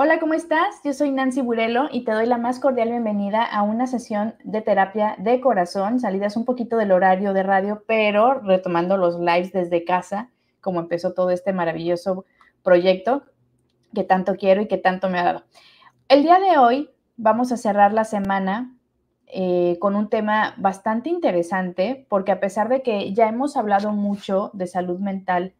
Hola, ¿cómo estás? Yo soy Nancy Burelo y te doy la más cordial bienvenida a una sesión de terapia de corazón, salidas un poquito del horario de radio, pero retomando los lives desde casa, como empezó todo este maravilloso proyecto que tanto quiero y que tanto me ha dado. El día de hoy vamos a cerrar la semana eh, con un tema bastante interesante, porque a pesar de que ya hemos hablado mucho de salud mental,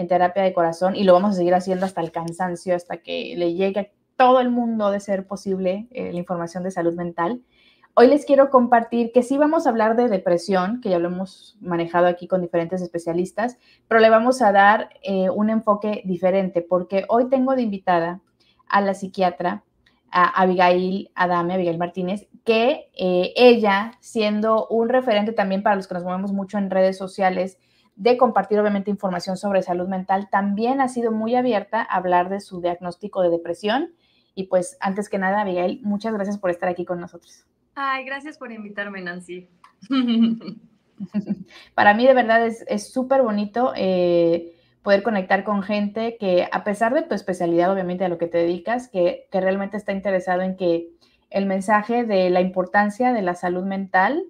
en terapia de corazón y lo vamos a seguir haciendo hasta el cansancio, hasta que le llegue a todo el mundo de ser posible eh, la información de salud mental. Hoy les quiero compartir que sí vamos a hablar de depresión, que ya lo hemos manejado aquí con diferentes especialistas, pero le vamos a dar eh, un enfoque diferente, porque hoy tengo de invitada a la psiquiatra, a Abigail Adame, Abigail Martínez, que eh, ella, siendo un referente también para los que nos movemos mucho en redes sociales, de compartir obviamente información sobre salud mental, también ha sido muy abierta a hablar de su diagnóstico de depresión. Y pues antes que nada, Abigail, muchas gracias por estar aquí con nosotros. Ay, gracias por invitarme, Nancy. Para mí de verdad es súper bonito eh, poder conectar con gente que a pesar de tu especialidad, obviamente a lo que te dedicas, que, que realmente está interesado en que el mensaje de la importancia de la salud mental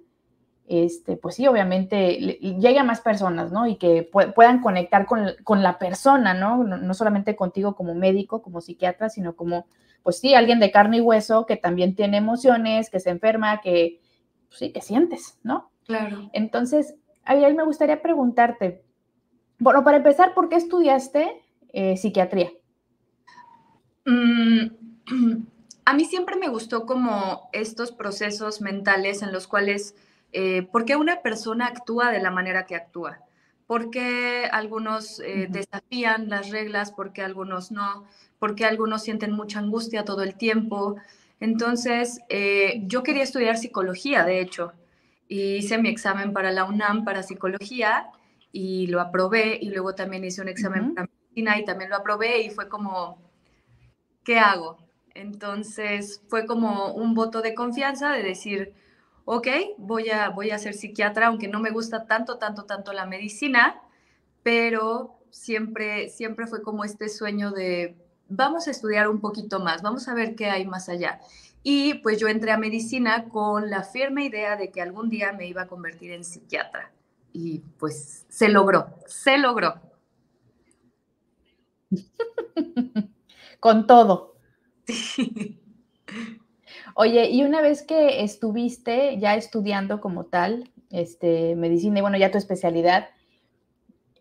este, pues sí, obviamente llegue a más personas, ¿no? Y que puedan conectar con, la persona, ¿no? ¿no? solamente contigo como médico, como psiquiatra, sino como, pues sí, alguien de carne y hueso que también tiene emociones, que se enferma, que, pues sí, que sientes, ¿no? Claro. Entonces, Ariel, me gustaría preguntarte, bueno, para empezar, ¿por qué estudiaste eh, psiquiatría? Mm, a mí siempre me gustó como estos procesos mentales en los cuales eh, ¿Por qué una persona actúa de la manera que actúa? ¿Por qué algunos eh, desafían las reglas? ¿Por qué algunos no? ¿Por qué algunos sienten mucha angustia todo el tiempo? Entonces, eh, yo quería estudiar psicología, de hecho, y hice mi examen para la UNAM para psicología y lo aprobé y luego también hice un examen para medicina y también lo aprobé y fue como, ¿qué hago? Entonces, fue como un voto de confianza de decir, ok, voy a, voy a ser psiquiatra, aunque no me gusta tanto, tanto, tanto la medicina, pero siempre, siempre fue como este sueño de, vamos a estudiar un poquito más, vamos a ver qué hay más allá. Y pues yo entré a medicina con la firme idea de que algún día me iba a convertir en psiquiatra. Y pues se logró, se logró. con todo. Sí. Oye, y una vez que estuviste ya estudiando como tal, este, medicina y bueno, ya tu especialidad,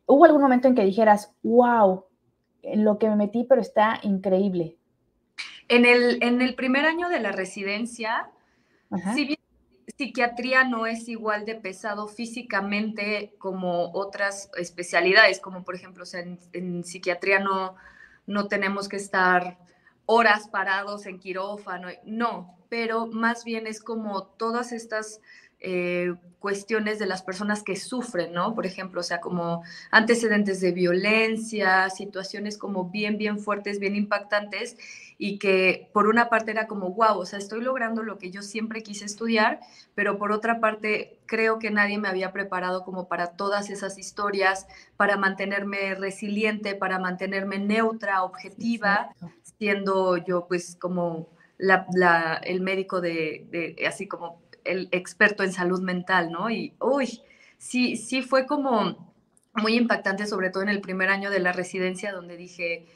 ¿hubo algún momento en que dijeras, wow, en lo que me metí, pero está increíble? En el, en el primer año de la residencia, si bien psiquiatría no es igual de pesado físicamente como otras especialidades, como por ejemplo, en, en psiquiatría no, no tenemos que estar horas parados en quirófano, no, pero más bien es como todas estas eh, cuestiones de las personas que sufren, ¿no? Por ejemplo, o sea, como antecedentes de violencia, situaciones como bien, bien fuertes, bien impactantes, y que por una parte era como, wow, o sea, estoy logrando lo que yo siempre quise estudiar, pero por otra parte creo que nadie me había preparado como para todas esas historias, para mantenerme resiliente, para mantenerme neutra, objetiva, siendo yo pues como el médico de, así como el experto en salud mental, ¿no? Y, uy, sí, sí fue como muy impactante, sobre todo en el primer año de la residencia, donde dije,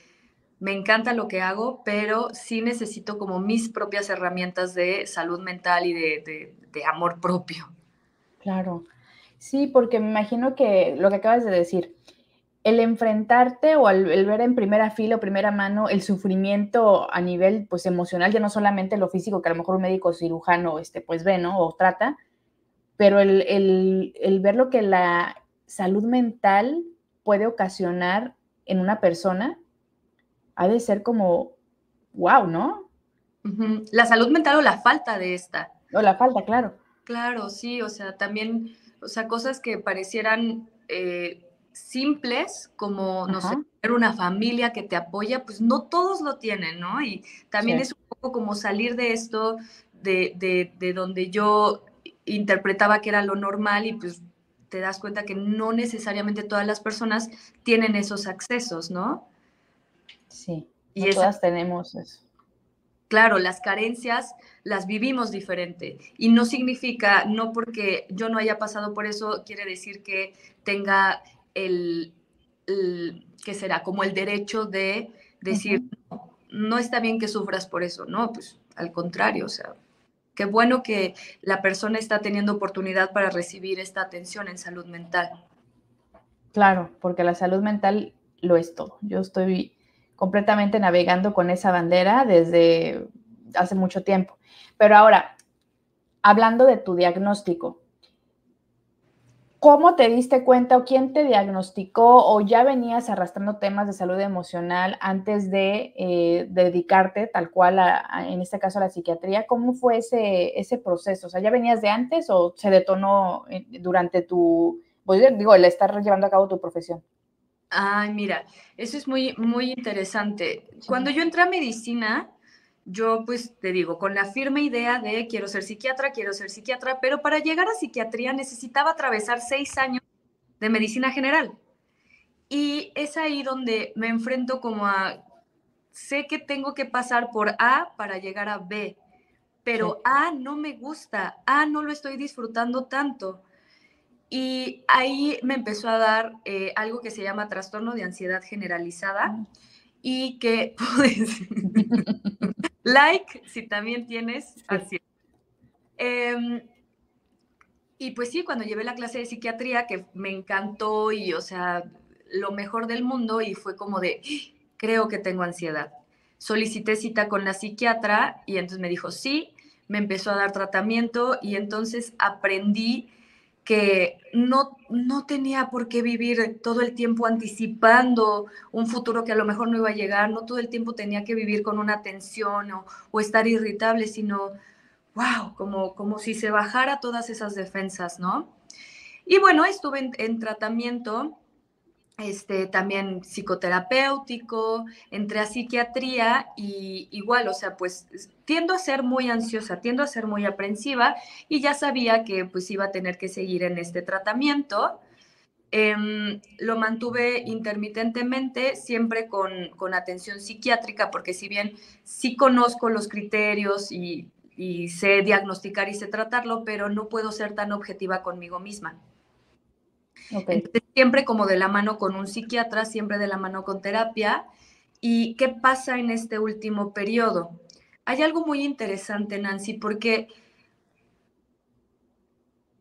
me encanta lo que hago, pero sí necesito como mis propias herramientas de salud mental y de, de amor propio. Claro. Sí, porque me imagino que lo que acabas de decir, el enfrentarte o el, ver en primera fila o primera mano el sufrimiento a nivel pues emocional, ya no solamente lo físico que a lo mejor un médico cirujano este, pues ve, ¿no? O trata, pero el, ver lo que la salud mental puede ocasionar en una persona, ha de ser como, wow, ¿no? La salud mental o la falta de esta. O la falta, claro. Claro, sí, o sea, también, o sea, cosas que parecieran... Eh, simples como, no sé, tener una familia que te apoya, pues no todos lo tienen, ¿no? Y también es un poco como salir de esto, de, de, donde yo interpretaba que era lo normal y pues te das cuenta que no necesariamente todas las personas tienen esos accesos, ¿no? Sí, y todas tenemos eso. claro, las carencias las vivimos diferente y no significa, no porque yo no haya pasado por eso, quiere decir que tenga el, que será como el derecho de decir, no, está bien que sufras por eso, no, pues al contrario, o sea, qué bueno que la persona está teniendo oportunidad para recibir esta atención en salud mental. Claro, porque la salud mental lo es todo. Yo estoy completamente navegando con esa bandera desde hace mucho tiempo. Pero ahora, hablando de tu diagnóstico, ¿Cómo te diste cuenta o quién te diagnosticó o ya venías arrastrando temas de salud emocional antes de eh, dedicarte tal cual, en este caso a la psiquiatría? ¿Cómo fue ese, ese proceso? O sea, ¿ya venías de antes o se detonó durante tu, pues, digo, el estar llevando a cabo tu profesión? Ay, mira, eso es muy, muy interesante. Cuando yo entré a medicina, yo pues te digo, con la firme idea de quiero ser psiquiatra, quiero ser psiquiatra, pero para llegar a psiquiatría necesitaba atravesar seis años de medicina general. Y es ahí donde me enfrento como a, sé que tengo que pasar por A para llegar a B, pero A no me gusta, A no lo estoy disfrutando tanto. Y ahí me empezó a dar eh, algo que se llama trastorno de ansiedad generalizada y que, pues, like si también tienes ansiedad. Em, y pues sí, cuando llevé la clase de psiquiatría, que me encantó y, o sea, lo mejor del mundo y fue como de, creo que tengo ansiedad. Solicité cita con la psiquiatra y entonces me dijo, sí, me empezó a dar tratamiento y entonces aprendí que no, no tenía por qué vivir todo el tiempo anticipando un futuro que a lo mejor no iba a llegar, no todo el tiempo tenía que vivir con una tensión o, estar irritable, sino, wow, como, como si se bajara todas esas defensas, ¿no? Y bueno, estuve en tratamiento este, también psicoterapéutico, entré a psiquiatría y igual, o sea, pues tiendo a ser muy ansiosa, tiendo a ser muy aprensiva y ya sabía que pues iba a tener que seguir en este tratamiento. Em, lo mantuve intermitentemente, siempre con, con, atención psiquiátrica, porque si bien sí conozco los criterios y, y sé diagnosticar y sé tratarlo, pero no puedo ser tan objetiva conmigo misma siempre como de la mano con un psiquiatra, siempre de la mano con terapia. ¿Y qué pasa en este último periodo? Hay algo muy interesante, Nancy, porque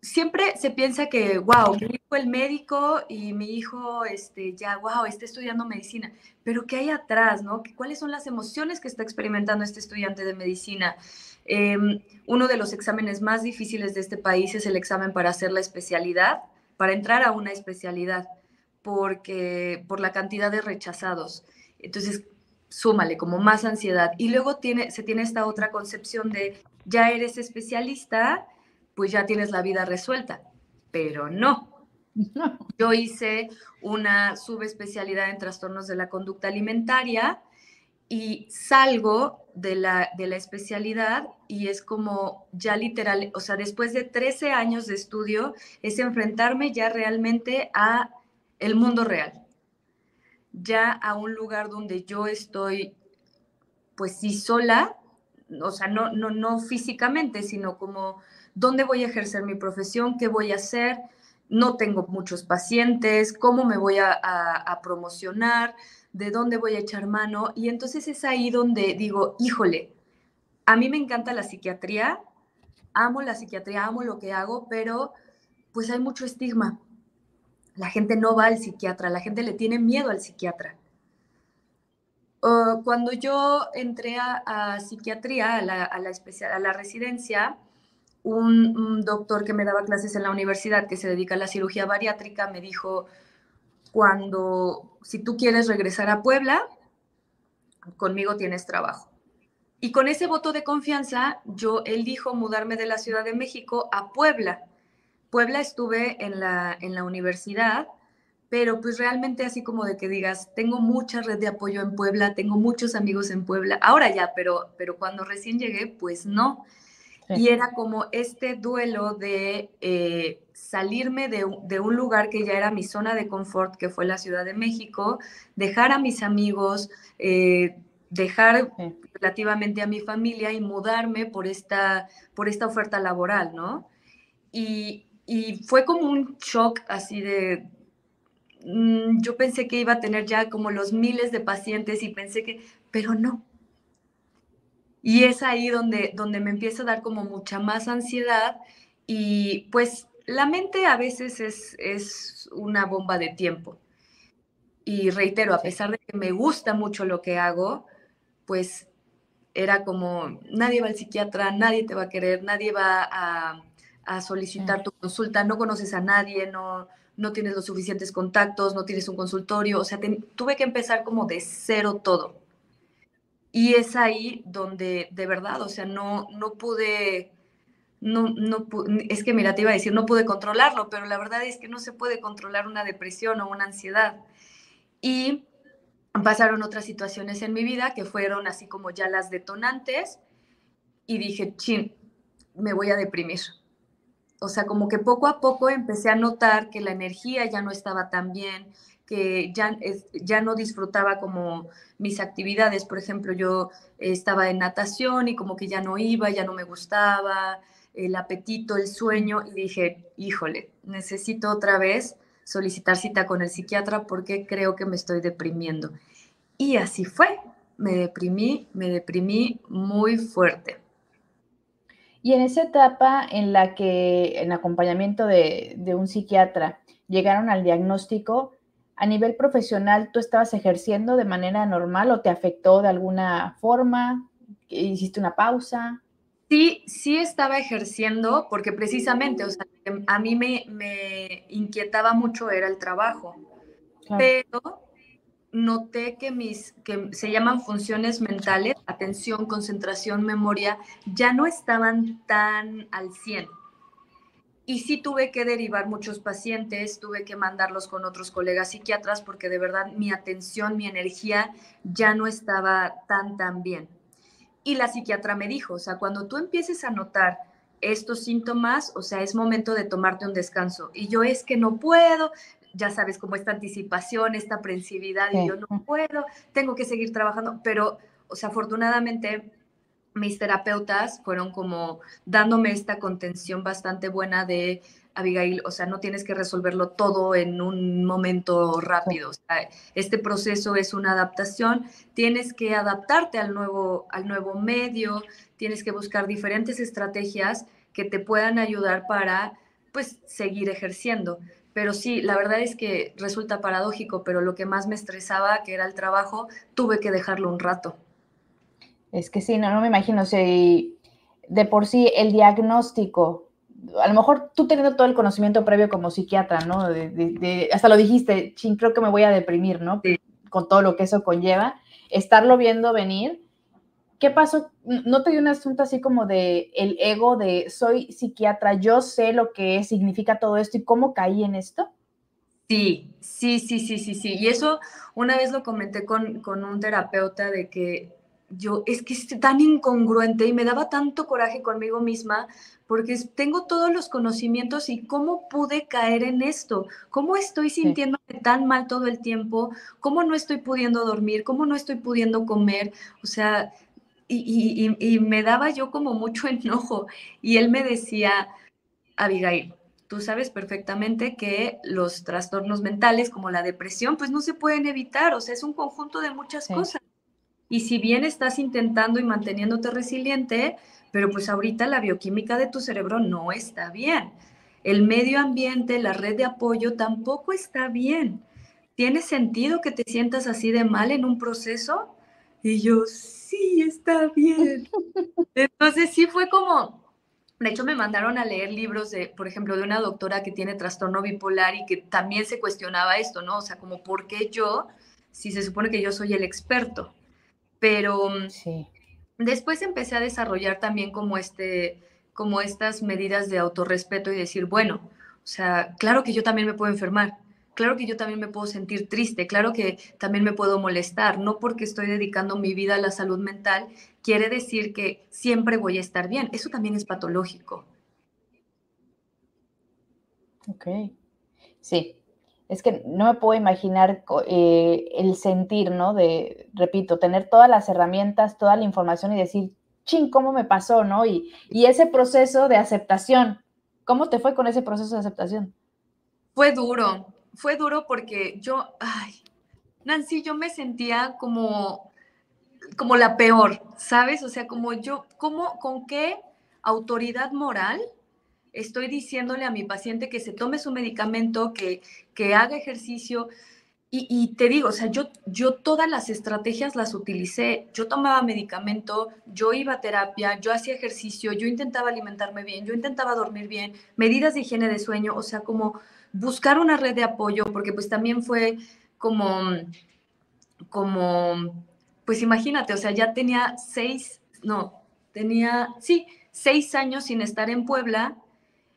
siempre se piensa que, wow, mi hijo el médico y mi hijo, este, ya, wow, está estudiando medicina. Pero ¿qué hay atrás, no? ¿Cuáles son las emociones que está experimentando este estudiante de medicina? Em, uno de los exámenes más difíciles de este país es el examen para hacer la especialidad para entrar a una especialidad porque por la cantidad de rechazados. Entonces, súmale como más ansiedad. Y luego tiene, se tiene esta otra concepción de ya eres especialista, pues ya tienes la vida resuelta. Pero no. Yo hice una subespecialidad en trastornos de la conducta alimentaria y salgo de la, de la especialidad y es como ya literal, o sea, después de 13 años de estudio, es enfrentarme ya realmente a el mundo real, ya a un lugar donde yo estoy, pues sí, sola, o sea, no, no, no físicamente, sino como dónde voy a ejercer mi profesión, qué voy a hacer, no tengo muchos pacientes, cómo me voy a, a promocionar, de dónde voy a echar mano. Y entonces es ahí donde digo, híjole, a mí me encanta la psiquiatría, amo la psiquiatría, amo lo que hago, pero pues hay mucho estigma. La gente no va al psiquiatra, la gente le tiene miedo al psiquiatra. cuando yo entré a, psiquiatría, a la, a, a la residencia, un, un, doctor que me daba clases en la universidad que se dedica a la cirugía bariátrica me dijo, cuando, si tú quieres regresar a Puebla, conmigo tienes trabajo. Y con ese voto de confianza, yo elijo mudarme de la Ciudad de México a Puebla. Puebla estuve en la, en la universidad, pero pues realmente así como de que digas, tengo mucha red de apoyo en Puebla, tengo muchos amigos en Puebla, ahora ya, pero, pero cuando recién llegué, pues no. Y era como este duelo de eh, salirme de, un lugar que ya era mi zona de confort, que fue la Ciudad de México, dejar a mis amigos, eh, dejar relativamente a mi familia y mudarme por esta, por esta oferta laboral, ¿no? Y, y fue como un shock así de, mm, yo pensé que iba a tener ya como los miles de pacientes y pensé que, pero no. Y es ahí donde, donde me empieza a dar como mucha más ansiedad y pues la mente a veces es, es una bomba de tiempo. Y reitero, a pesar de que me gusta mucho lo que hago, pues era como, nadie va al psiquiatra, nadie te va a querer, nadie va a, solicitar tu consulta, no conoces a nadie, no, no tienes los suficientes contactos, no tienes un consultorio, o sea, tuve que empezar como de cero todo. Y es ahí donde, de verdad, o sea, no, no pude, no, no, es que mira, te iba a decir, no pude controlarlo, pero la verdad es que no se puede controlar una depresión o una ansiedad. Y pasaron otras situaciones en mi vida que fueron así como ya las detonantes y dije, chin, me voy a deprimir. O sea, como que poco a poco empecé a notar que la energía ya no estaba tan bien, que ya, ya no disfrutaba como mis actividades. Por ejemplo, yo estaba en natación y como que ya no iba, ya no me gustaba, el apetito, el sueño, y dije, híjole, necesito otra vez solicitar cita con el psiquiatra porque creo que me estoy deprimiendo. Y así fue, me deprimí, me deprimí muy fuerte. Y en esa etapa en la que en acompañamiento de, un psiquiatra llegaron al diagnóstico, a nivel profesional, ¿tú estabas ejerciendo de manera normal o te afectó de alguna forma? ¿Hiciste una pausa? Sí, sí estaba ejerciendo porque precisamente, o sea, a mí me, inquietaba mucho era el trabajo, pero noté que mis, que se llaman funciones mentales, atención, concentración, memoria, ya no estaban tan al 100. Y sí tuve que derivar muchos pacientes, tuve que mandarlos con otros colegas psiquiatras porque de verdad mi atención, mi energía ya no estaba tan, tan bien. Y la psiquiatra me dijo, o sea, cuando tú empieces a notar estos síntomas, o sea, es momento de tomarte un descanso. Y yo es que no puedo, ya sabes, como esta anticipación, esta aprensividad, y yo no puedo, tengo que seguir trabajando, pero, o sea, afortunadamente mis terapeutas fueron como dándome esta contención bastante buena de Abigail, o sea, no tienes que resolverlo todo en un momento rápido. Este proceso es una adaptación, tienes que adaptarte al nuevo, al nuevo medio, tienes que buscar diferentes estrategias que te puedan ayudar para, pues, seguir ejerciendo. Pero sí, la verdad es que resulta paradójico, pero lo que más me estresaba, que era el trabajo, tuve que dejarlo un rato. Es que sí, no, no me imagino, si de por sí el diagnóstico a lo mejor tú teniendo todo el conocimiento previo como psiquiatra, ¿no? De, hasta lo dijiste, ching, creo que me voy a deprimir, ¿no? Con todo lo que eso conlleva, estarlo viendo venir. ¿Qué pasó? ¿No te dio un asunto así como de el ego de soy psiquiatra, yo sé lo que significa todo esto y cómo caí en esto? Sí, sí, sí, sí, sí, sí. Y eso una vez lo comenté con, con un terapeuta de que yo es que es tan incongruente y me daba tanto coraje conmigo misma porque tengo todos los conocimientos y cómo pude caer en esto, cómo estoy sintiéndome tan mal todo el tiempo, cómo no estoy pudiendo dormir, cómo no estoy pudiendo comer, o sea, y, y me daba yo como mucho enojo y él me decía, Abigail, tú sabes perfectamente que los trastornos mentales como la depresión pues no se pueden evitar, o sea, es un conjunto de muchas cosas. Y si bien estás intentando y manteniéndote resiliente, pero pues ahorita la bioquímica de tu cerebro no está bien. El medio ambiente, la red de apoyo tampoco está bien. ¿Tiene sentido que te sientas así de mal en un proceso? Y yo, sí, está bien. Entonces sí fue como, de hecho me mandaron a leer libros de, por ejemplo, de una doctora que tiene trastorno bipolar y que también se cuestionaba esto, ¿no? O sea, como, ¿por qué yo, si se supone que yo soy el experto? Pero mm, después empecé a desarrollar también como, este, como estas medidas de autorrespeto y decir, bueno, o sea, claro que yo también me puedo enfermar, claro que yo también me puedo sentir triste, claro que también me puedo molestar, no porque estoy dedicando mi vida a la salud mental, quiere decir que siempre voy a estar bien, eso también es patológico. Ok, sí, es que no me puedo imaginar eh, el sentir, ¿no? De, repito, tener todas las herramientas, toda la información y decir, ching, ¿cómo me pasó, no? Y, y ese proceso de aceptación, ¿cómo te fue con ese proceso de aceptación? Fue duro, fue duro porque yo, ay, Nancy, yo me sentía como, como la peor, ¿sabes? O sea, como yo, ¿cómo, con qué autoridad moral estoy diciéndole a mi paciente que se tome su medicamento, que, que haga ejercicio? Y, te digo, o sea, yo, yo todas las estrategias las utilicé. Yo tomaba medicamento, yo iba a terapia, yo hacía ejercicio, yo intentaba alimentarme bien, yo intentaba dormir bien, medidas de higiene de sueño, o sea, como buscar una red de apoyo, porque pues también fue como, como, pues imagínate, o sea, ya tenía seis, no, tenía, sí, seis años sin estar en Puebla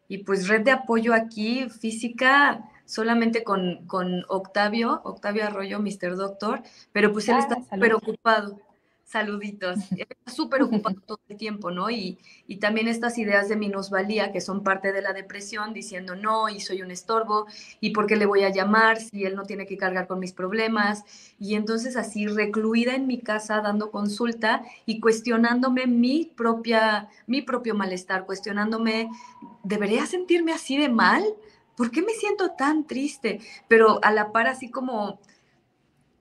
y pues red de apoyo aquí, física, solamente con, con Octavio, Octavio Arroyo, Mr. Doctor, pero pues él ah, está preocupado saluditos. Está súper ocupado todo el tiempo, ¿no? Y, y, también estas ideas de minusvalía que son parte de la depresión, diciendo no, y soy un estorbo, y por qué le voy a llamar si él no tiene que cargar con mis problemas. Y entonces así recluida en mi casa dando consulta y cuestionándome mi propia, mi propio malestar, cuestionándome, ¿debería sentirme así de mal? ¿Por qué me siento tan triste? Pero a la par así como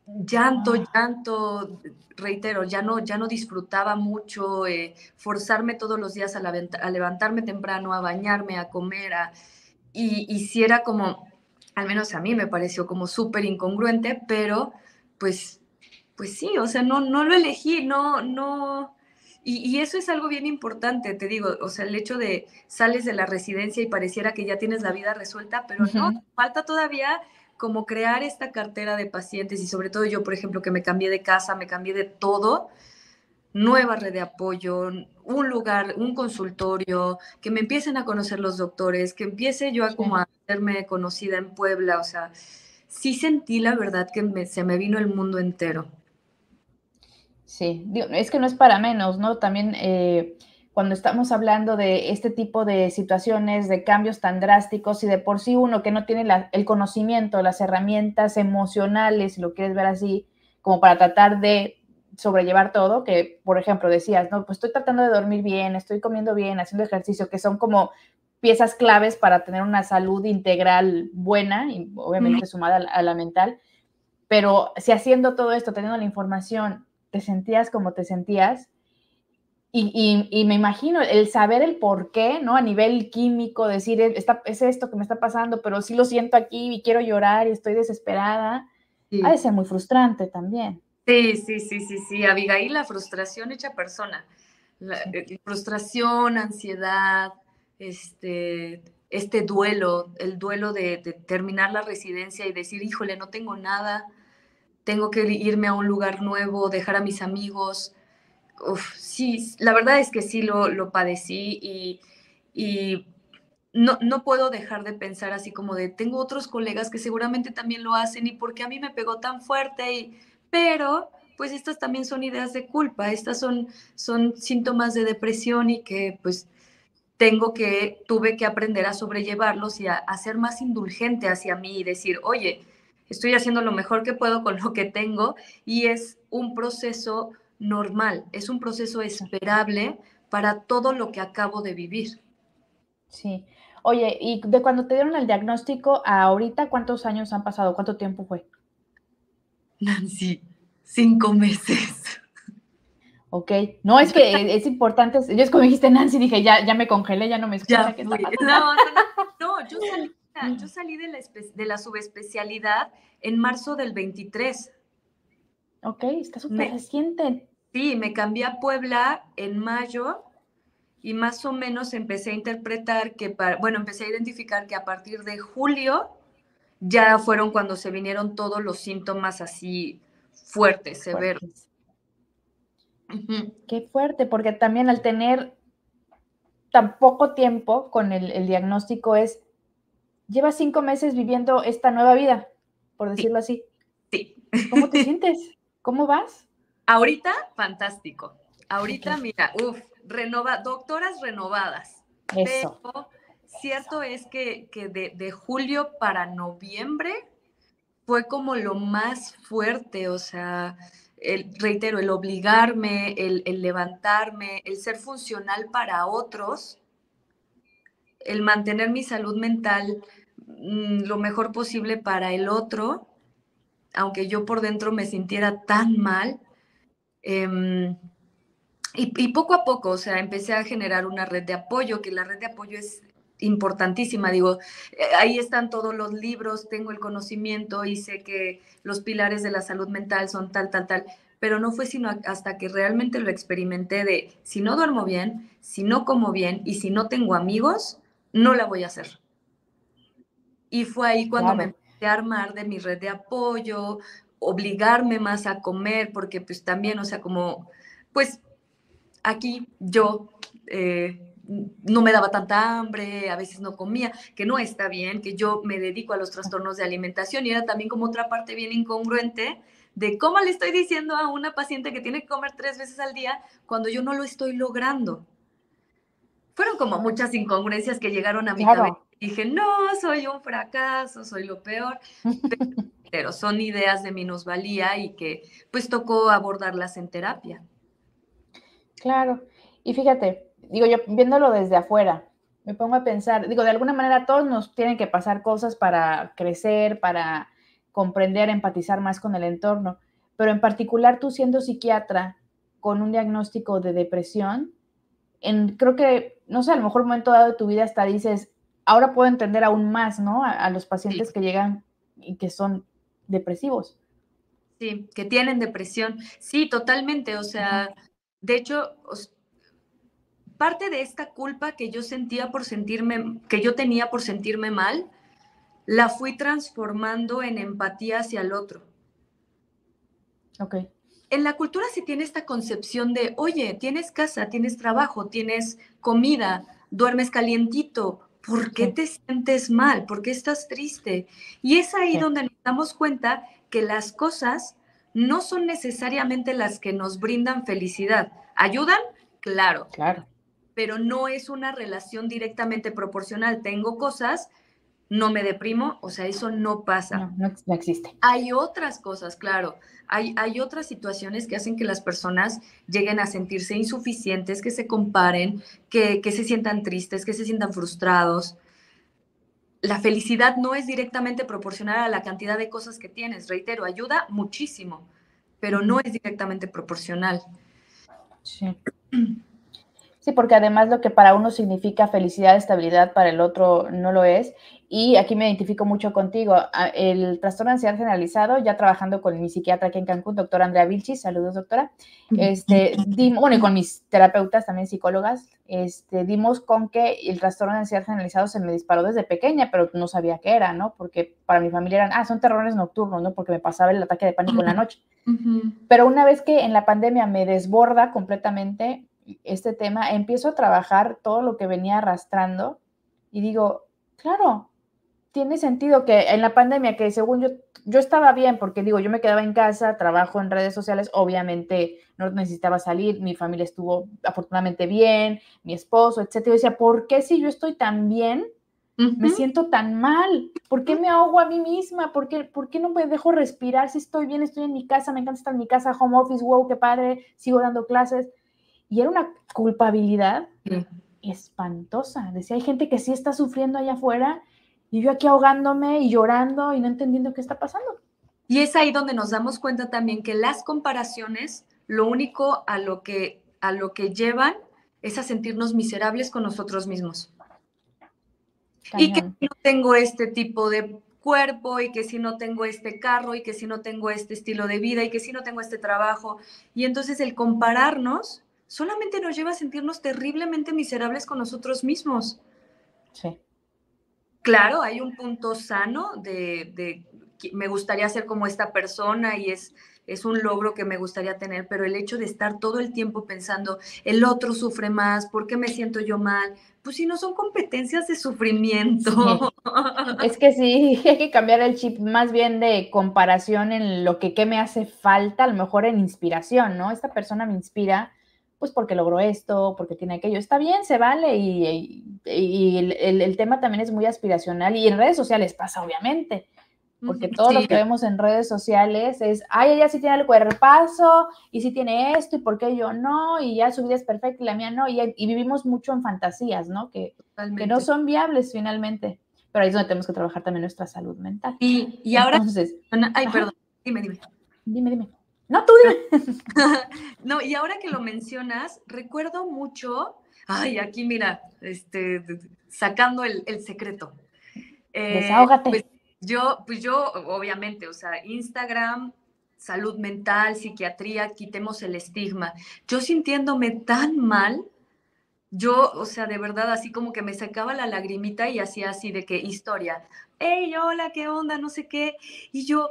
llanto, ah. llanto, reitero, ya no, ya no disfrutaba mucho, eh, forzarme todos los días a, levantarme temprano, a bañarme, a comer, y, y si era como, al menos a mí me pareció como súper incongruente, pero pues, pues sí, o sea, no, no lo elegí, no, no, y, y, eso es algo bien importante, te digo, o sea, el hecho de sales de la residencia y pareciera que ya tienes la vida resuelta, pero no, falta todavía como crear esta cartera de pacientes y sobre todo yo, por ejemplo, que me cambié de casa, me cambié de todo, nueva red de apoyo, un lugar, un consultorio, que me empiecen a conocer los doctores, que empiece yo a como a hacerme conocida en Puebla, o sea, sí sentí la verdad que se me vino el mundo entero. Sí, es que no es para menos, ¿no? También eh, cuando estamos hablando de este tipo de situaciones, de cambios tan drásticos y de por sí uno que no tiene el conocimiento, las herramientas emocionales, si lo quieres ver así, como para tratar de sobrellevar todo, que por ejemplo decías, no, pues estoy tratando de dormir bien, estoy comiendo bien, haciendo ejercicio, que son como piezas claves para tener una salud integral buena y obviamente sumada a la mental, pero si haciendo todo esto, teniendo la información, te sentías como te sentías, y, me imagino el saber el por qué, ¿no? A nivel químico, decir, es esto que me está pasando, pero sí lo siento aquí y quiero llorar y estoy desesperada. Ha de ser muy frustrante también. Sí, sí, sí, sí, sí. Abigail, la frustración hecha persona. La, eh, frustración, ansiedad, este, este duelo, el duelo de, de terminar la residencia y decir, híjole, no tengo nada, tengo que irme a un lugar nuevo, dejar a mis amigos, sí, la verdad es que sí lo, padecí y, no, no, puedo dejar de pensar así como de, tengo otros colegas que seguramente también lo hacen y porque a mí me pegó tan fuerte, y, pero pues estas también son ideas de culpa, estas son, son síntomas de depresión y que pues tengo que, tuve que aprender a sobrellevarlos y a, a ser más indulgente hacia mí y decir, oye, estoy haciendo lo mejor que puedo con lo que tengo y es un proceso normal, es un proceso esperable para todo lo que acabo de vivir. Sí. Oye, y de cuando te dieron el diagnóstico a ahorita, ¿cuántos años han pasado? ¿Cuánto tiempo fue? Nancy, cinco meses. Ok, no, es que es importante, yo es como dijiste Nancy, dije, ya, ya me congelé, ya no me escucha. no, no, yo salí, yo salí de, la de la subespecialidad en marzo del 23. Ok, está súper reciente. Sí, me cambié a Puebla en mayo y más o menos empecé a interpretar que, para, bueno, empecé a identificar que a partir de julio ya fueron cuando se vinieron todos los síntomas así fuertes, severos. Qué fuerte, porque también al tener tan poco tiempo con el, el diagnóstico es, llevas cinco meses viviendo esta nueva vida, por decirlo así. Sí. ¿Cómo te sientes? ¿Cómo vas? Ahorita, fantástico. Ahorita, mira, uff, renova, doctoras renovadas. Eso. Pero cierto es que, de, julio para noviembre fue como lo más fuerte, o sea, el, reitero, el obligarme, el, el levantarme, el ser funcional para otros, el mantener mi salud mental mm, lo mejor posible para el otro, aunque yo por dentro me sintiera tan mal. Em, y, poco a poco, o sea, empecé a generar una red de apoyo, que la red de apoyo es importantísima. Digo, eh, ahí están todos los libros, tengo el conocimiento y sé que los pilares de la salud mental son tal, tal, tal, pero no fue sino hasta que realmente lo experimenté de, si no duermo bien, si no como bien y si no tengo amigos, no la voy a hacer. Y fue ahí cuando me a armar de mi red de apoyo, obligarme más a comer, porque pues también, o sea, como, pues aquí yo eh, no me daba tanta hambre, a veces no comía, que no está bien, que yo me dedico a los trastornos de alimentación y era también como otra parte bien incongruente de cómo le estoy diciendo a una paciente que tiene que comer tres veces al día cuando yo no lo estoy logrando. Fueron como muchas incongruencias que llegaron a mi cabeza. Dije, no, soy un fracaso, soy lo peor, pero son ideas de minusvalía y que pues tocó abordarlas en terapia. Claro, y fíjate, digo yo, viéndolo desde afuera, me pongo a pensar, digo, de alguna manera todos nos tienen que pasar cosas para crecer, para comprender, empatizar más con el entorno, pero en particular tú siendo psiquiatra con un diagnóstico de depresión, en, creo que, no sé, a lo mejor un momento dado de tu vida hasta dices, ahora puedo entender aún más, ¿no? A, los pacientes que llegan y que son depresivos. Sí, que tienen depresión. Sí, totalmente. O sea, de hecho, parte de esta culpa que yo sentía por sentirme, que yo tenía por sentirme mal, la fui transformando en empatía hacia el otro. Ok. En la cultura se tiene esta concepción de, oye, tienes casa, tienes trabajo, tienes comida, duermes calientito, ¿por qué te sientes mal? ¿Por qué estás triste? Y es ahí donde nos damos cuenta que las cosas no son necesariamente las que nos brindan felicidad. ¿Ayudan? Claro. Claro. Pero no es una relación directamente proporcional. Tengo cosas, no me deprimo, o sea, eso no pasa. No, no, existe. Hay otras cosas, claro. Hay, hay, otras situaciones que hacen que las personas lleguen a sentirse insuficientes, que se comparen, que, que se sientan tristes, que se sientan frustrados. La felicidad no es directamente proporcional a la cantidad de cosas que tienes. Reitero, ayuda muchísimo, pero no es directamente proporcional. Sí. Sí, porque además lo que para uno significa felicidad, estabilidad, para el otro no lo es. Y aquí me identifico mucho contigo. El trastorno de ansiedad generalizado, ya trabajando con mi psiquiatra aquí en Cancún, doctora Andrea Vilchis, saludos doctora. Este, bueno, y con mis terapeutas, también psicólogas, este, dimos con que el trastorno de ansiedad generalizado se me disparó desde pequeña, pero no sabía qué era, ¿no? Porque para mi familia eran, ah, son terrores nocturnos, ¿no? Porque me pasaba el ataque de pánico en la noche. Pero una vez que en la pandemia me desborda completamente, este tema, empiezo a trabajar todo lo que venía arrastrando y digo, claro, tiene sentido que en la pandemia, que según yo, yo estaba bien, porque digo, yo me quedaba en casa, trabajo en redes sociales, obviamente no necesitaba salir, mi familia estuvo afortunadamente bien, mi esposo, etcétera. Yo decía, ¿por qué si yo estoy tan bien, me siento tan mal? ¿Por qué me ahogo a mí misma? ¿Por qué, ¿Por qué no me dejo respirar si estoy bien, estoy en mi casa, me encanta estar en mi casa, home office, wow, qué padre, sigo dando clases? Y era una culpabilidad espantosa. Decía, hay gente que sí está sufriendo allá afuera y yo aquí ahogándome y llorando y no entendiendo qué está pasando. Y es ahí donde nos damos cuenta también que las comparaciones, lo único a lo que, a lo que llevan es a sentirnos miserables con nosotros mismos. Y que no tengo este tipo de cuerpo y que si no tengo este carro y que si no tengo este estilo de vida y que si no tengo este trabajo. Y entonces el compararnos solamente nos lleva a sentirnos terriblemente miserables con nosotros mismos. Sí. Claro, hay un punto sano de, de me gustaría ser como esta persona y es, es un logro que me gustaría tener, pero el hecho de estar todo el tiempo pensando, el otro sufre más, ¿por qué me siento yo mal? Pues si no son competencias de sufrimiento. Es que sí, hay que cambiar el chip más bien de comparación en lo que qué me hace falta, a lo mejor en inspiración, ¿no? Esta persona me inspira pues porque logró esto, porque tiene aquello. Está bien, se vale y, el, tema también es muy aspiracional y en redes sociales pasa, obviamente. porque todo lo que vemos en redes sociales es, ay, ella sí tiene el cuerpazo y sí tiene esto y por qué yo no, y ya su vida es perfecta y la mía no, y, vivimos mucho en fantasías, ¿no? Que, que, no son viables finalmente, pero ahí es donde tenemos que trabajar también nuestra salud mental. Y, y ahora, Entonces, ay, perdón, dime, dime. Dime, dime. No, tú dime. no, y ahora que lo mencionas, recuerdo mucho, ay, aquí mira, este, sacando el, el secreto. Eh, Desahógate. Pues, yo, pues yo, obviamente, o sea, Instagram, salud mental, psiquiatría, quitemos el estigma. Yo sintiéndome tan mal, yo, o sea, de verdad, así como que me sacaba la lagrimita y hacía así de que historia, hey, hola, ¿qué onda? No sé qué. Y yo,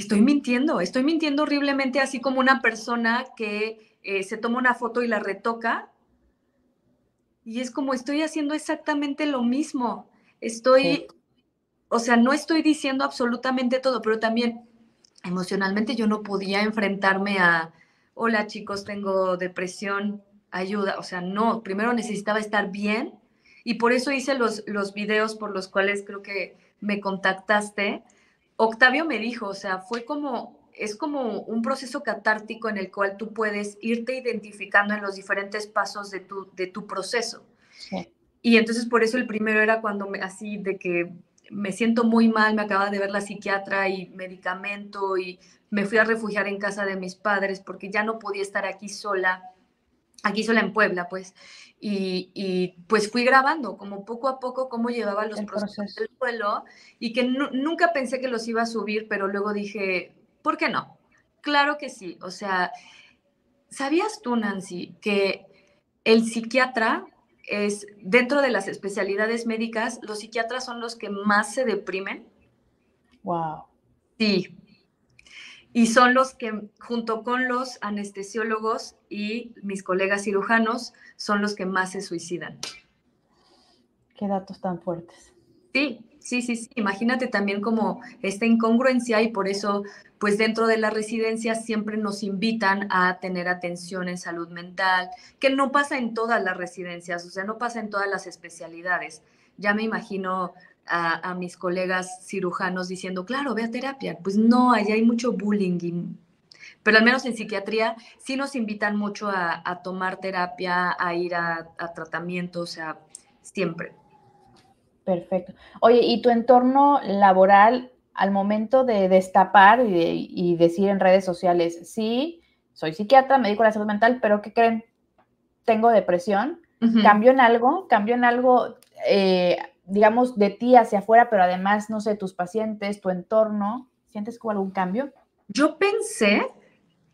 estoy mintiendo, estoy mintiendo horriblemente, así como una persona que eh, se toma una foto y la retoca. Y es como estoy haciendo exactamente lo mismo. Estoy o sea, no estoy diciendo absolutamente todo, pero también emocionalmente yo no podía enfrentarme a, hola chicos, tengo depresión, ayuda. O sea, no, primero necesitaba estar bien y por eso hice los, los videos por los cuales creo que me contactaste. Octavio me dijo, o sea, fue como, es como un proceso catártico en el cual tú puedes irte identificando en los diferentes pasos de tu, de tu proceso. Y entonces por eso el primero era cuando me, así de que me siento muy mal, me acaba de ver la psiquiatra y medicamento y me fui a refugiar en casa de mis padres porque ya no podía estar aquí sola, aquí sola en Puebla, pues. Y, pues fui grabando como poco a poco cómo llevaba los procesos del duelo y que nunca pensé que los iba a subir, pero luego dije, ¿por qué no? Claro que sí, o sea, ¿sabías tú, Nancy, que el psiquiatra es dentro de las especialidades médicas, los psiquiatras son los que más se deprimen. Wow. Sí. Y son los que, junto con los anestesiólogos y mis colegas cirujanos, son los que más se suicidan. Qué datos tan fuertes. Sí, sí, sí, sí. Imagínate también como esta incongruencia y por eso pues dentro de la residencia siempre nos invitan a tener atención en salud mental, que no pasa en todas las residencias, o sea, no pasa en todas las especialidades. Ya me imagino a, mis colegas cirujanos diciendo, claro, ve a terapia. Pues no, allá hay mucho bullying, pero al menos en psiquiatría sí nos invitan mucho a, tomar terapia, a ir a, a tratamiento, o sea, siempre. Perfecto. Oye, ¿y tu entorno laboral al momento de destapar y, decir en redes sociales, sí, soy psiquiatra, médico de la salud mental, pero ¿qué creen? Tengo depresión. ¿Cambió en algo? ¿Cambió en algo, eh, digamos, de ti hacia afuera, pero además, no sé, tus pacientes, tu entorno? ¿Sientes como algún cambio? Yo pensé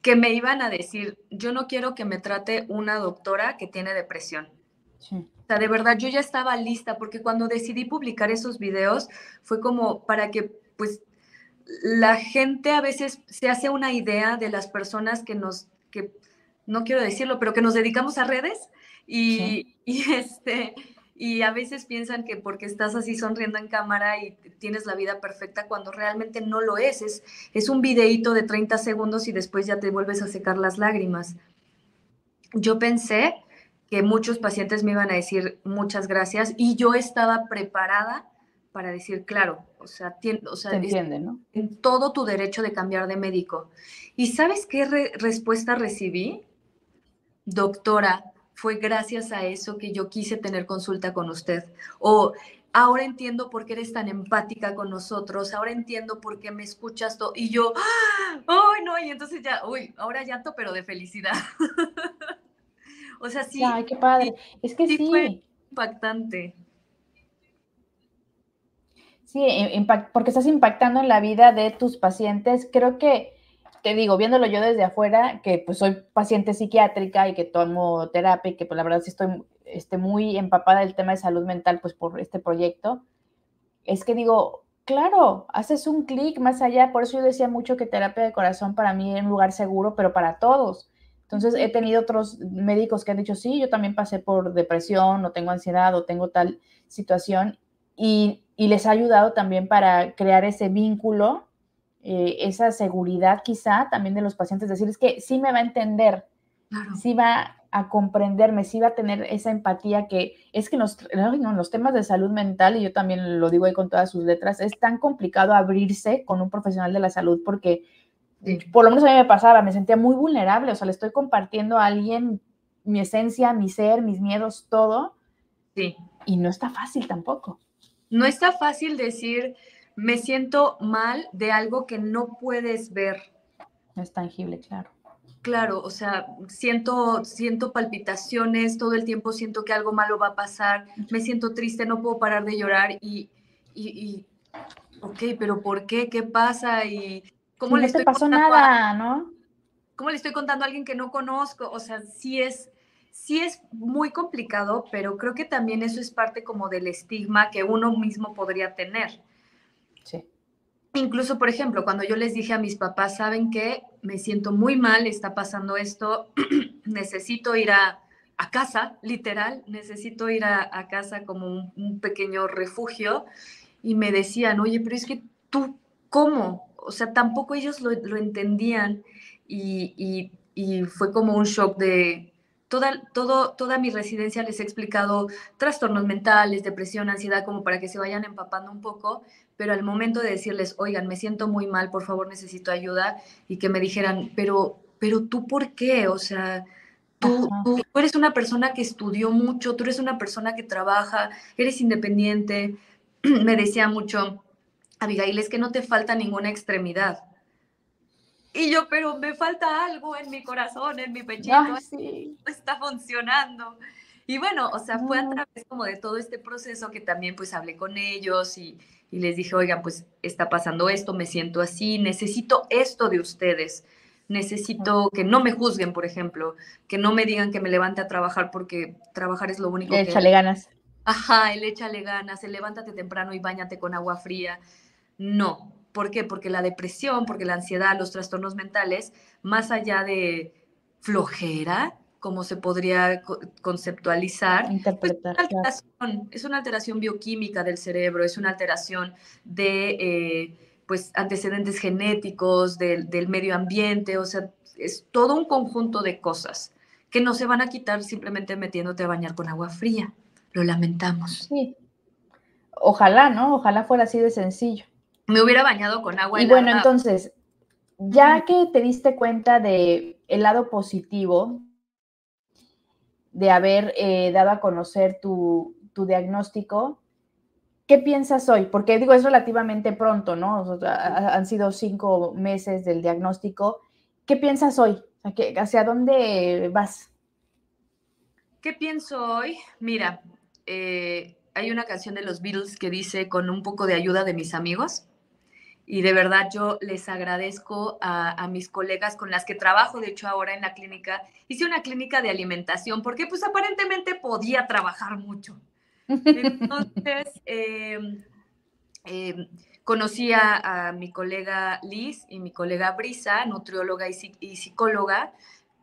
que me iban a decir, yo no quiero que me trate una doctora que tiene depresión. Sí. O sea, de verdad, yo ya estaba lista porque cuando decidí publicar esos videos fue como para que pues la gente a veces se hace una idea de las personas que nos, que no quiero decirlo, pero que nos dedicamos a redes y, y, este, y a veces piensan que porque estás así sonriendo en cámara y tienes la vida perfecta cuando realmente no lo es. Es, es un videíto de 30 segundos y después ya te vuelves a secar las lágrimas. Yo pensé que muchos pacientes me iban a decir muchas gracias y yo estaba preparada para decir, claro, o sea, o sea entiende, ¿no? en todo tu derecho de cambiar de médico. ¿Y sabes qué respuesta recibí? Doctora, fue gracias a eso que yo quise tener consulta con usted. O ahora entiendo por qué eres tan empática con nosotros, ahora entiendo por qué me escuchas todo. Y yo, ¡ay, no! Y entonces ya, uy, ahora llanto, pero de felicidad. o sea, sí. Ay, qué padre. es que sí. Fue impactante. Sí, porque estás impactando en la vida de tus pacientes. Creo que, te digo, viéndolo yo desde afuera, que pues soy paciente psiquiátrica y que tomo terapia y que pues la verdad sí estoy este, muy empapada del tema de salud mental pues por este proyecto, es que digo, claro, haces un clic más allá, por eso yo decía mucho que terapia de corazón para mí es un lugar seguro, pero para todos. Entonces he tenido otros médicos que han dicho, sí, yo también pasé por depresión o tengo ansiedad o tengo tal situación y y les ha ayudado también para crear ese vínculo, eh, esa seguridad quizá también de los pacientes, decir, es que sí me va a entender, sí va a comprenderme, si iba a tener esa empatía que es que los, los temas de salud mental, y yo también lo digo ahí con todas sus letras, es tan complicado abrirse con un profesional de la salud porque por lo menos a mí me pasaba, me sentía muy vulnerable, o sea, le estoy compartiendo a alguien mi esencia, mi ser, mis miedos, todo. Sí. Y no está fácil tampoco. No está fácil decir, me siento mal de algo que no puedes ver. No es tangible, claro. Claro, o sea, siento, siento palpitaciones, todo el tiempo siento que algo malo va a pasar, me siento triste, no puedo parar de llorar y, y, y ok, pero ¿por qué? ¿Qué pasa? Y ¿cómo le estoy pasó nada, ¿no? ¿Cómo le estoy contando a alguien que no conozco? O sea, sí es, sí es muy complicado, pero creo que también eso es parte como del estigma que uno mismo podría tener. Sí. Incluso, por ejemplo, cuando yo les dije a mis papás, saben que me siento muy mal, está pasando esto, necesito ir a, casa, literal, necesito ir a, casa como un, pequeño refugio. Y me decían, oye, pero es que tú, ¿cómo? O sea, tampoco ellos lo, entendían y, y, fue como un shock de, Toda, todo, toda mi residencia les he explicado trastornos mentales, depresión, ansiedad, como para que se vayan empapando un poco, pero al momento de decirles, oigan, me siento muy mal, por favor necesito ayuda, y que me dijeran, pero, pero tú por qué? O sea, tú, tú, eres una persona que estudió mucho, tú eres una persona que trabaja, eres independiente. me decía mucho, Abigail, es que no te falta ninguna extremidad. Y yo, pero me falta algo en mi corazón, en mi pechito, sí. está funcionando. Y bueno, o sea, fue a través como de todo este proceso que también pues hablé con ellos y, y les dije, oigan, pues está pasando esto, me siento así, necesito esto de ustedes. Necesito que no me juzguen, por ejemplo, que no me digan que me levante a trabajar porque trabajar es lo único que... Échale ganas. Ajá, el échale ganas, el levántate temprano y bañate con agua fría. No. ¿Por qué? Porque la depresión, porque la ansiedad, los trastornos mentales, más allá de flojera, como se podría conceptualizar. Pues, es, una alteración, bioquímica del cerebro, es una alteración de eh, pues, antecedentes genéticos, del, medio ambiente, o sea, es todo un conjunto de cosas que no se van a quitar simplemente metiéndote a bañar con agua fría. Lo lamentamos. Sí. Ojalá, ¿no? Ojalá fuera así de sencillo. Me hubiera bañado con agua. Y bueno, entonces, ya que te diste cuenta de el lado positivo de haber eh, dado a conocer tu, diagnóstico, ¿qué piensas hoy? Porque digo, es relativamente pronto, ¿no? han sido cinco meses del diagnóstico. ¿Qué piensas hoy? ¿Hacia dónde vas? ¿Qué pienso hoy? Mira, eh, hay una canción de los Beatles que dice, con un poco de ayuda de mis amigos, y de verdad yo les agradezco a, mis colegas con las que trabajo, de hecho ahora en la clínica, hice una clínica de alimentación porque pues aparentemente podía trabajar mucho. Entonces, em, em, conocí a, mi colega Liz y mi colega Brisa, nutrióloga y psicóloga,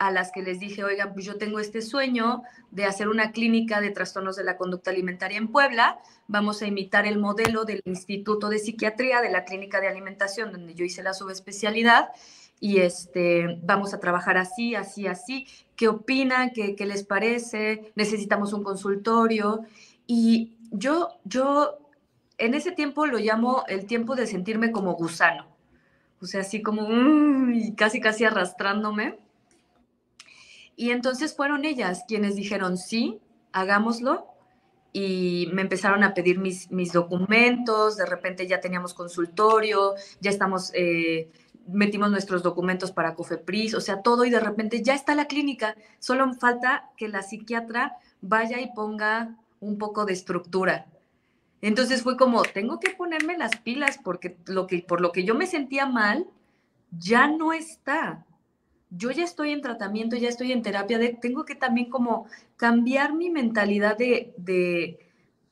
a las que les dije, oigan, pues yo tengo este sueño de hacer una clínica de trastornos de la conducta alimentaria en Puebla. Vamos a imitar el modelo del Instituto de Psiquiatría de la Clínica de Alimentación, donde yo hice la subespecialidad. Y este, vamos a trabajar así, así, así. ¿Qué opinan? ¿Qué, qué les parece? Necesitamos un consultorio. Y yo, yo en ese tiempo lo llamo el tiempo de sentirme como gusano. O sea, así como casi, casi arrastrándome y entonces fueron ellas quienes dijeron, sí, hagámoslo. Y me empezaron a pedir mis, mis documentos, de repente ya teníamos consultorio, ya estamos, eh, metimos nuestros documentos para COFEPRIS, o sea, todo y de repente ya está la clínica, solo falta que la psiquiatra vaya y ponga un poco de estructura. Entonces fue como, tengo que ponerme las pilas porque lo que, por lo que yo me sentía mal, ya no está yo ya estoy en tratamiento, ya estoy en terapia, de, tengo que también como cambiar mi mentalidad de, de,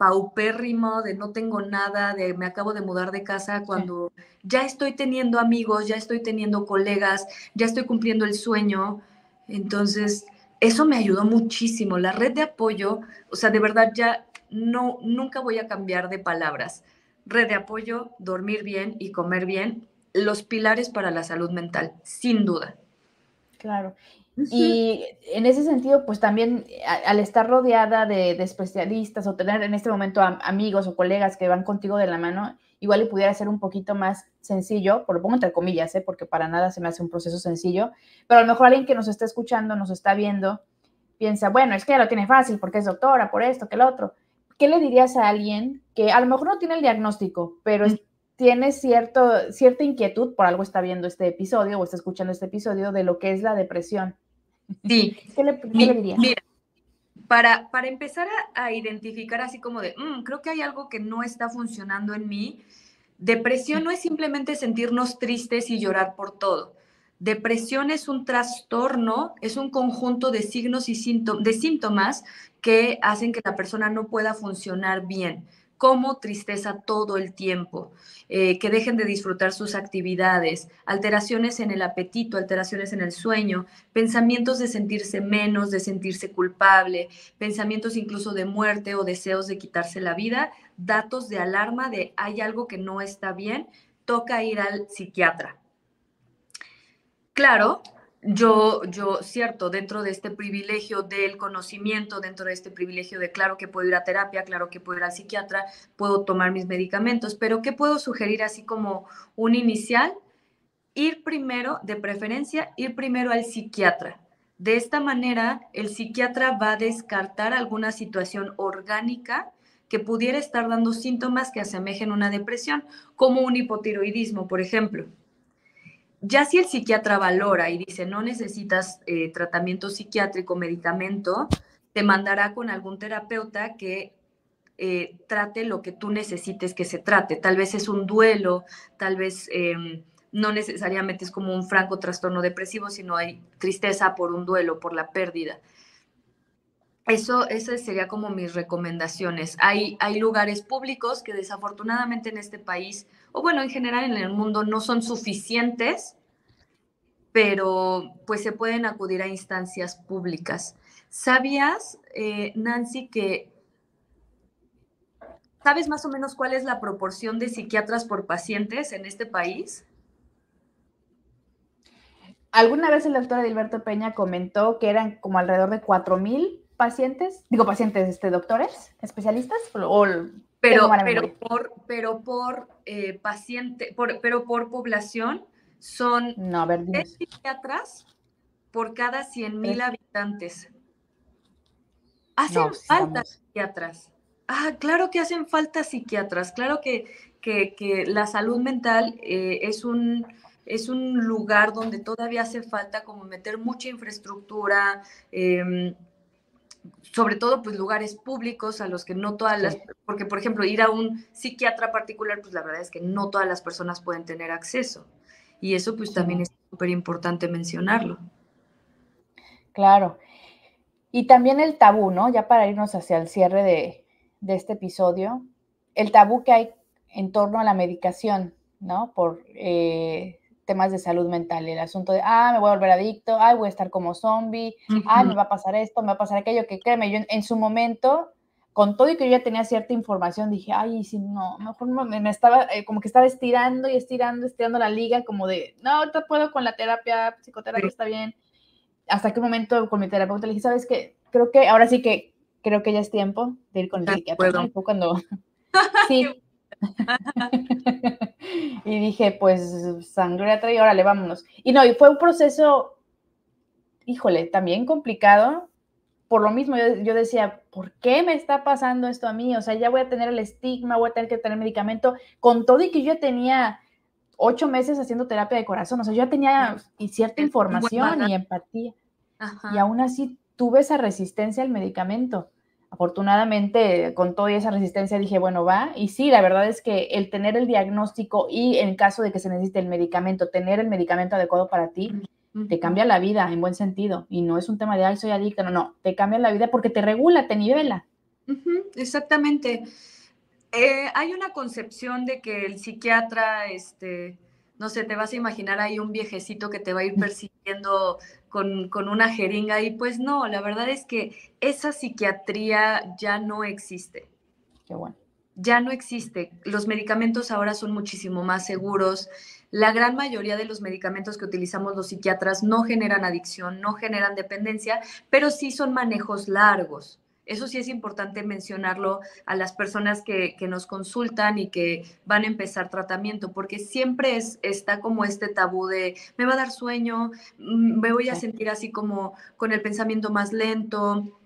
paupérrimo, de no tengo nada, de me acabo de mudar de casa, cuando ya estoy teniendo amigos, ya estoy teniendo colegas, ya estoy cumpliendo el sueño. Entonces, eso me ayudó muchísimo. La red de apoyo, o sea, de verdad ya no, nunca voy a cambiar de palabras. Red de apoyo, dormir bien y comer bien, los pilares para la salud mental, sin duda. Claro. Y en ese sentido, pues también al estar rodeada de, especialistas o tener en este momento amigos o colegas que van contigo de la mano, igual y pudiera ser un poquito más sencillo, por lo pongo entre comillas, ¿eh? porque para nada se me hace un proceso sencillo, pero a lo mejor alguien que nos está escuchando, nos está viendo, piensa, bueno, es que ya lo tiene fácil porque es doctora, por esto, que lo otro. ¿Qué le dirías a alguien que a lo mejor no tiene el diagnóstico, pero tiene cierto, cierta inquietud, por algo está viendo este episodio o está escuchando este episodio, de lo que es la depresión? Sí. ¿Qué le, dirías? Mira, para, para empezar a, identificar así como de, mm, creo que hay algo que no está funcionando en mí, depresión no es simplemente sentirnos tristes y llorar por todo. Depresión es un trastorno, es un conjunto de signos y de síntomas que hacen que la persona no pueda funcionar bien como tristeza todo el tiempo, eh, que dejen de disfrutar sus actividades, alteraciones en el apetito, alteraciones en el sueño, pensamientos de sentirse menos, de sentirse culpable, pensamientos incluso de muerte o deseos de quitarse la vida, datos de alarma de hay algo que no está bien, toca ir al psiquiatra. Claro, yo, yo, cierto, dentro de este privilegio del conocimiento, dentro de este privilegio de claro que puedo ir a terapia, claro que puedo ir al psiquiatra, puedo tomar mis medicamentos, pero ¿qué puedo sugerir así como un inicial? Ir primero, de preferencia, ir primero al psiquiatra. De esta manera, el psiquiatra va a descartar alguna situación orgánica que pudiera estar dando síntomas que asemejen una depresión, como un hipotiroidismo, por ejemplo. Ya si el psiquiatra valora y dice no necesitas eh, tratamiento psiquiátrico, medicamento, te mandará con algún terapeuta que eh, trate lo que tú necesites que se trate. Tal vez es un duelo, tal vez em, no necesariamente es como un franco trastorno depresivo, sino hay tristeza por un duelo, por la pérdida. Eso, esas sería como mis recomendaciones. Hay, hay lugares públicos que desafortunadamente en este país, o bueno, en general en el mundo, no son suficientes, pero pues se pueden acudir a instancias públicas. ¿Sabías, eh, Nancy, que sabes más o menos cuál es la proporción de psiquiatras por pacientes en este país? Alguna vez el doctor Edilberto Peña comentó que eran como alrededor de 4.000 pacientes, digo pacientes, este, doctores, especialistas, o, pero, pero por, pero por eh, paciente, pero por población son no, psiquiatras por cada 100 mil habitantes. Hacen falta psiquiatras. Ah, claro que hacen falta psiquiatras, claro que, que, la salud mental eh, es un es un lugar donde todavía hace falta como meter mucha infraestructura, eh, sobre todo pues lugares públicos a los que no todas las, porque por ejemplo ir a un psiquiatra particular, pues la verdad es que no todas las personas pueden tener acceso. Y eso pues también es súper importante mencionarlo. Claro. Y también el tabú, ¿no? Ya para irnos hacia el cierre de, de este episodio, el tabú que hay en torno a la medicación, ¿no? Por eh, temas de salud mental, el asunto de, ah, me voy a volver adicto, ay, voy a estar como zombie, ay, me va a pasar esto, me va a pasar aquello, que créeme, yo en, su momento, con todo y que yo ya tenía cierta información, dije, ay, si no, mejor me, estaba, eh, como que estaba estirando y estirando, estirando la liga, como de, no, ahorita puedo con la terapia, psicoterapia está bien. Hasta qué momento con mi terapeuta le dije, ¿sabes qué? Creo que ahora sí que, creo que ya es tiempo de ir con el psiquiatra. Cuando, sí, y dije, pues sangre y órale, vámonos. Y no, y fue un proceso, híjole, también complicado. Por lo mismo, yo, decía, ¿por qué me está pasando esto a mí? O sea, ya voy a tener el estigma, voy a tener que tener medicamento, con todo y que yo tenía ocho meses haciendo terapia de corazón, o sea, yo ya tenía y cierta información y empatía. Y aún así tuve esa resistencia al medicamento afortunadamente con toda esa resistencia dije, bueno, va. Y sí, la verdad es que el tener el diagnóstico y en caso de que se necesite el medicamento, tener el medicamento adecuado para ti, te cambia la vida en buen sentido. Y no es un tema de, ay, soy adicta, no, no, te cambia la vida porque te regula, te nivela. exactamente. Eh, hay una concepción de que el psiquiatra, este, no sé, te vas a imaginar ahí un viejecito que te va a ir persiguiendo con, una jeringa y pues no, la verdad es que esa psiquiatría ya no existe. Qué bueno. Ya no existe. Los medicamentos ahora son muchísimo más seguros. la gran mayoría de los medicamentos que utilizamos los psiquiatras no generan adicción, no generan dependencia, pero sí son manejos largos. Eso sí es importante mencionarlo a las personas que, nos consultan y que van a empezar tratamiento, porque siempre es, está como este tabú de me va a dar sueño, mm, me voy a sentir así como con el pensamiento más lento,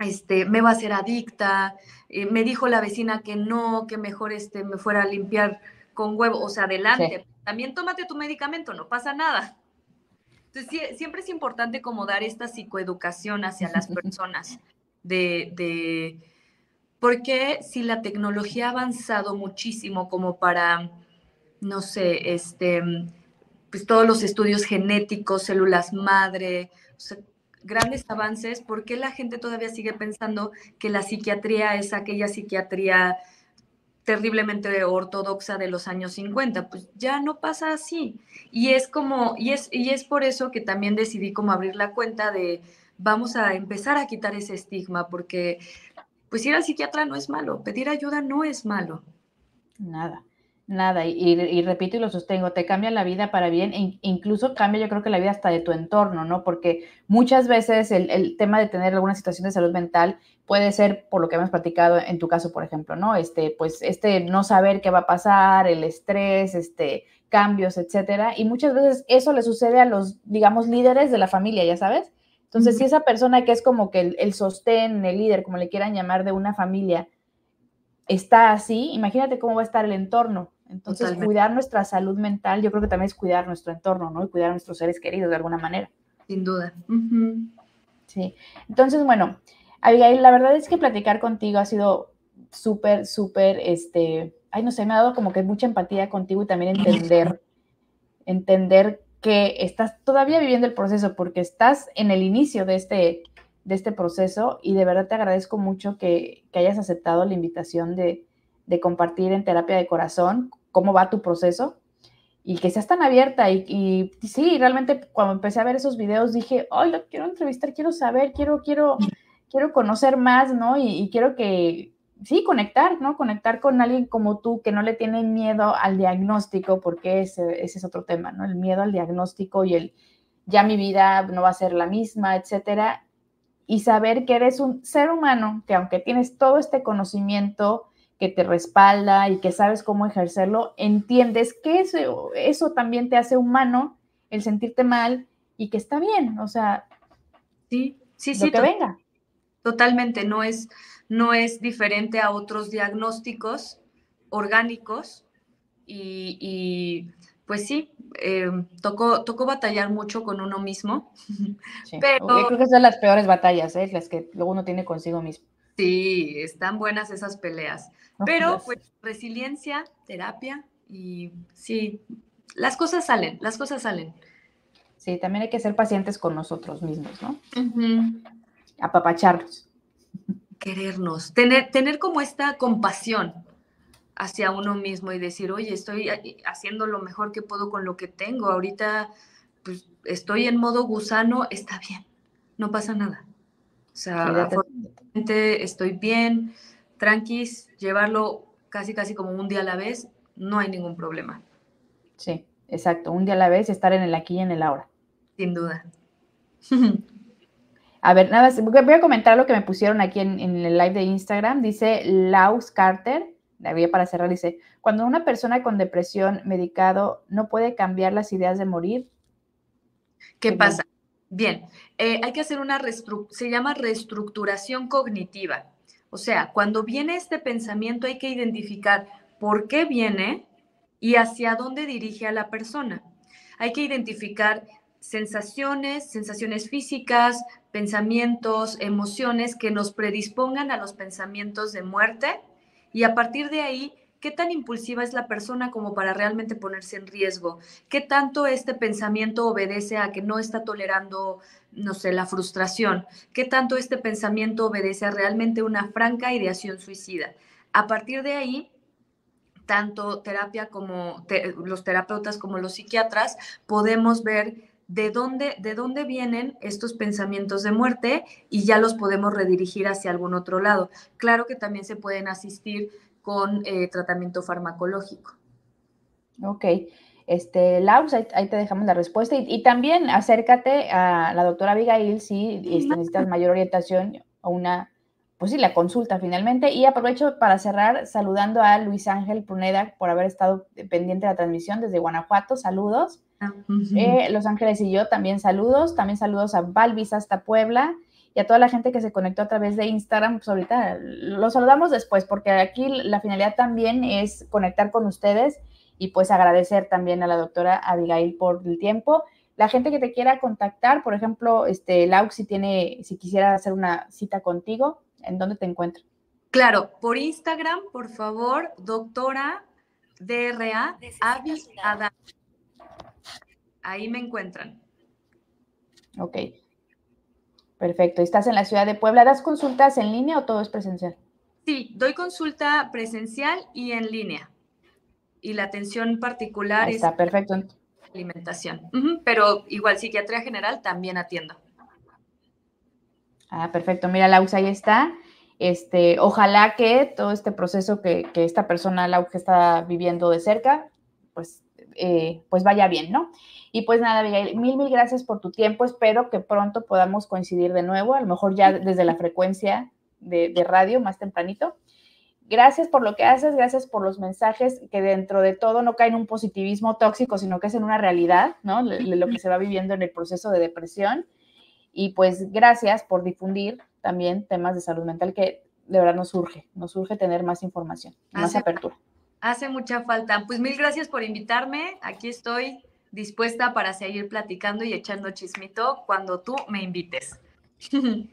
este, me va a ser adicta, eh, me dijo la vecina que no, que mejor este, me fuera a limpiar con huevo, o sea, adelante. También tómate tu medicamento, no pasa nada. Entonces, siempre es importante como dar esta psicoeducación hacia las personas de, de, porque si la tecnología ha avanzado muchísimo como para, no sé, este, pues todos los estudios genéticos, células madre, grandes avances, ¿por qué la gente todavía sigue pensando que la psiquiatría es aquella psiquiatría terriblemente ortodoxa de los años 50, pues ya no pasa así. Y es como, y es, y es por eso que también decidí como abrir la cuenta de vamos a empezar a quitar ese estigma, porque pues ir al psiquiatra no es malo, pedir ayuda no es malo. Nada. Nada, y, repito y lo sostengo, te cambia la vida para bien, e incluso cambia yo creo que la vida hasta de tu entorno, ¿no? Porque muchas veces el, tema de tener alguna situación de salud mental puede ser, por lo que hemos platicado en tu caso, por ejemplo, ¿no? Este, pues este no saber qué va a pasar, el estrés, este, cambios, etcétera, y muchas veces eso le sucede a los, digamos, líderes de la familia, ya sabes. Entonces, si esa persona que es como que el, el sostén, el líder, como le quieran llamar, de una familia, está así, imagínate cómo va a estar el entorno. Entonces, cuidar nuestra salud mental, yo creo que también es cuidar nuestro entorno, ¿no? Y cuidar a nuestros seres queridos de alguna manera. Sin duda. Sí. Entonces, bueno, Abigail, la verdad es que platicar contigo ha sido súper, súper, este, ay, no sé, me ha dado como que mucha empatía contigo y también entender, entender que estás todavía viviendo el proceso porque estás en el inicio de este, de este proceso y de verdad te agradezco mucho que, que hayas aceptado la invitación de, de compartir en terapia de corazón cómo va tu proceso y que seas tan abierta. Y, sí, realmente cuando empecé a ver esos videos dije, ay, lo quiero entrevistar, quiero saber, quiero, quiero, quiero conocer más, ¿no? Y, quiero que, sí, conectar, ¿no? Conectar con alguien como tú que no le tiene miedo al diagnóstico, porque ese, ese es otro tema, ¿no? El miedo al diagnóstico y el, ya mi vida no va a ser la misma, etcétera. Y saber que eres un ser humano, que aunque tienes todo este conocimiento, que te respalda y que sabes cómo ejercerlo, entiendes que eso, eso también te hace humano, el sentirte mal y que está bien, o sea, sí, sí, sí, que venga. Totalmente, no es, no es diferente a otros diagnósticos orgánicos y, pues sí, eh, tocó, tocó batallar mucho con uno mismo. pero... Yo creo que son las peores batallas, ¿eh? las que luego uno tiene consigo mismo. Sí, están buenas esas peleas. Pero pues resiliencia, terapia y sí, las cosas salen, las cosas salen. Sí, también hay que ser pacientes con nosotros mismos, ¿no? Apapacharlos. Querernos, tener, tener como esta compasión hacia uno mismo y decir, oye, estoy haciendo lo mejor que puedo con lo que tengo. Ahorita pues, estoy en modo gusano, está bien, no pasa nada. O sea, estoy bien, tranquis, llevarlo casi, casi como un día a la vez, no hay ningún problema. Sí, exacto, un día a la vez, estar en el aquí y en el ahora. Sin duda. A ver, nada, voy a comentar lo que me pusieron aquí en, el live de Instagram. Dice Laus Carter, la para cerrar, dice, cuando una persona con depresión medicado no puede cambiar las ideas de morir. ¿Qué pasa? Bien, eh, hay que hacer una, se llama reestructuración cognitiva. O sea, cuando viene este pensamiento hay que identificar por qué viene y hacia dónde dirige a la persona. Hay que identificar sensaciones, sensaciones físicas, pensamientos, emociones que nos predispongan a los pensamientos de muerte y a partir de ahí ¿Qué tan impulsiva es la persona como para realmente ponerse en riesgo? ¿Qué tanto este pensamiento obedece a que no está tolerando, no sé, la frustración? ¿Qué tanto este pensamiento obedece a realmente una franca ideación suicida? A partir de ahí, tanto terapia como los terapeutas como los psiquiatras podemos ver de dónde, de dónde vienen estos pensamientos de muerte y ya los podemos redirigir hacia algún otro lado. Claro que también se pueden asistir con eh, tratamiento farmacológico. Ok. Este, Laus, ahí, te dejamos la respuesta. Y, también acércate a la doctora Abigail si este, necesitas mayor orientación o una, pues sí, la consulta finalmente. Y aprovecho para cerrar saludando a Luis Ángel Pruneda por haber estado pendiente de la transmisión desde Guanajuato. Saludos. Eh, Los Ángeles y yo también saludos. También saludos a Balvis hasta Puebla y a toda la gente que se conectó a través de Instagram. Pues ahorita los saludamos después porque aquí la finalidad también es conectar con ustedes y pues agradecer también a la doctora Abigail por el tiempo. La gente que te quiera contactar, por ejemplo, este, Lau, si tiene, si quisiera hacer una cita contigo, ¿en dónde te encuentro? Claro, por Instagram, por favor, doctora DRA Ada. Ahí me encuentran. Ok. Perfecto. ¿Estás en la ciudad de Puebla? ¿Das consultas en línea o todo es presencial? Sí, doy consulta presencial y en línea y la atención particular está, perfecto. alimentación. pero igual psiquiatría general también atiendo. Ah, perfecto. Mira, Laux, ahí está. Este, ojalá que todo este proceso que, esta persona, Laux, que está viviendo de cerca, pues, eh, pues vaya bien, ¿no? Y pues nada, Miguel, mil, mil gracias por tu tiempo. Espero que pronto podamos coincidir de nuevo, a lo mejor ya desde la frecuencia de, de radio más tempranito. Gracias por lo que haces, gracias por los mensajes que dentro de todo no caen en un positivismo tóxico, sino que es en una realidad, ¿no? Lo que se va viviendo en el proceso de depresión. Y pues gracias por difundir también temas de salud mental que de verdad nos urge, nos urge tener más información, más apertura. Hace mucha falta. Pues mil gracias por invitarme. Aquí estoy dispuesta para seguir platicando y echando chismito cuando tú me invites.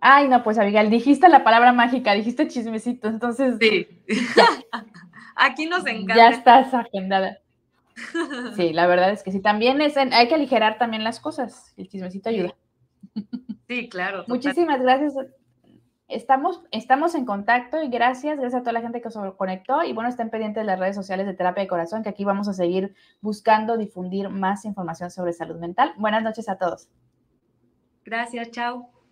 Ay, no, pues Abigail, dijiste la palabra mágica, dijiste chismecito, entonces. Sí. Aquí nos encanta. Ya estás agendada. Sí, la verdad es que sí. También es, hay que aligerar también las cosas. El chismecito ayuda. Sí, claro. Muchísimas gracias. Estamos, estamos en contacto y gracias, gracias a toda la gente que se conectó. Y bueno, estén pendientes de las redes sociales de Terapia de Corazón, que aquí vamos a seguir buscando difundir más información sobre salud mental. Buenas noches a todos. Gracias, chao.